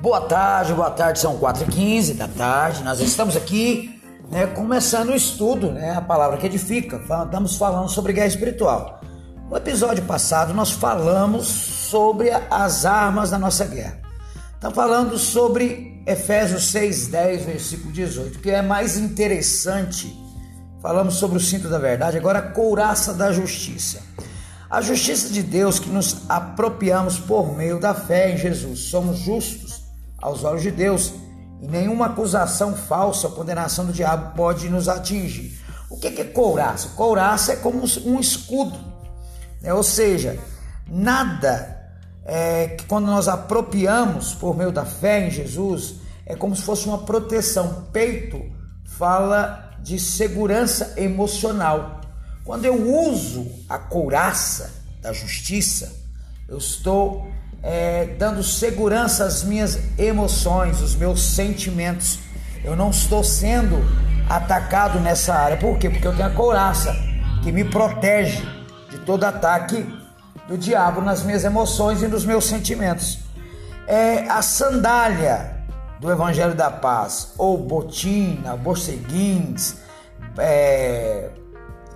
Boa tarde, boa tarde, são 4h15 da tarde. Nós estamos aqui né, começando o estudo, né, a palavra que edifica. Estamos falando sobre guerra espiritual. No episódio passado, nós falamos sobre as armas da nossa guerra. Estamos falando sobre Efésios 6, 10, versículo 18, que é mais interessante. Falamos sobre o cinto da verdade, agora a couraça da justiça. A justiça de Deus que nos apropriamos por meio da fé em Jesus. Somos justos aos olhos de Deus e nenhuma acusação falsa ou condenação do diabo pode nos atingir. O que é couraça? Couraça é como um escudo, né? ou seja, nada é, que quando nós apropriamos por meio da fé em Jesus é como se fosse uma proteção. Peito fala de segurança emocional. Quando eu uso a couraça da justiça, eu estou é, dando segurança às minhas emoções, os meus sentimentos. Eu não estou sendo atacado nessa área. Por quê? Porque eu tenho a couraça que me protege de todo ataque do diabo nas minhas emoções e nos meus sentimentos. É a sandália do Evangelho da Paz, ou botina, borseguins, é,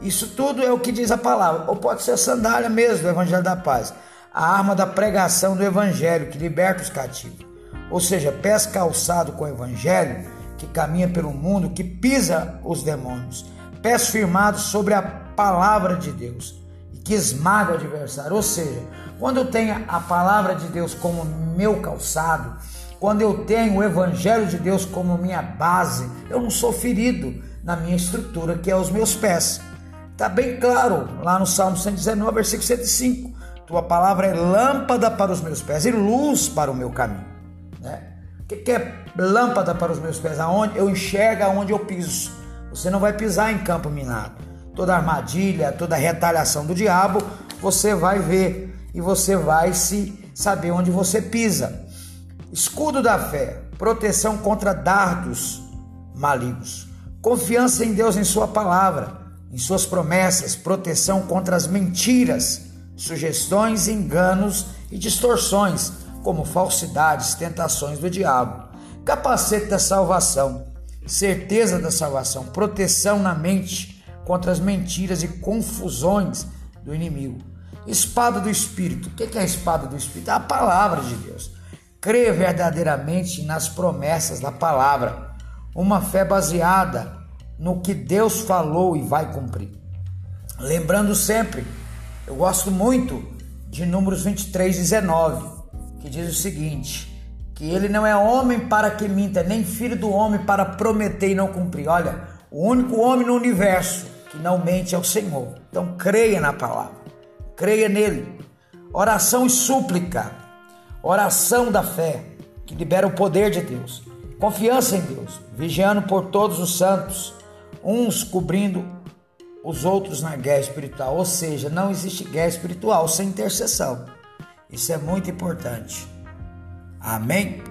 isso tudo é o que diz a palavra, ou pode ser sandália mesmo do Evangelho da Paz a arma da pregação do Evangelho que liberta os cativos. Ou seja, pés calçado com o Evangelho que caminha pelo mundo, que pisa os demônios. Pés firmados sobre a palavra de Deus e que esmaga o adversário. Ou seja, quando eu tenho a palavra de Deus como meu calçado, quando eu tenho o Evangelho de Deus como minha base, eu não sou ferido na minha estrutura, que é os meus pés. Está bem claro lá no Salmo 119, versículo 105. Tua palavra é lâmpada para os meus pés e luz para o meu caminho. Né? O que, é lâmpada para os meus pés? Aonde eu enxergo aonde eu piso. Você não vai pisar em campo minado. Toda armadilha, toda retaliação do diabo, você vai ver e você vai se saber onde você pisa. Escudo da fé, proteção contra dardos malignos. Confiança em Deus, em Sua palavra, em Suas promessas, proteção contra as mentiras sugestões, enganos e distorções, como falsidades, tentações do diabo. Capacete da salvação, certeza da salvação, proteção na mente contra as mentiras e confusões do inimigo. Espada do Espírito. O que é a espada do Espírito? É a palavra de Deus. Crê verdadeiramente nas promessas da palavra. Uma fé baseada no que Deus falou e vai cumprir. Lembrando sempre eu gosto muito de Números 23, 19, que diz o seguinte: que ele não é homem para que minta, nem filho do homem para prometer e não cumprir. Olha, o único homem no universo que não mente é o Senhor. Então creia na palavra, creia nele. Oração e súplica, oração da fé, que libera o poder de Deus. Confiança em Deus, vigiando por todos os santos, uns cobrindo os outros na guerra espiritual. Ou seja, não existe guerra espiritual sem intercessão. Isso é muito importante. Amém?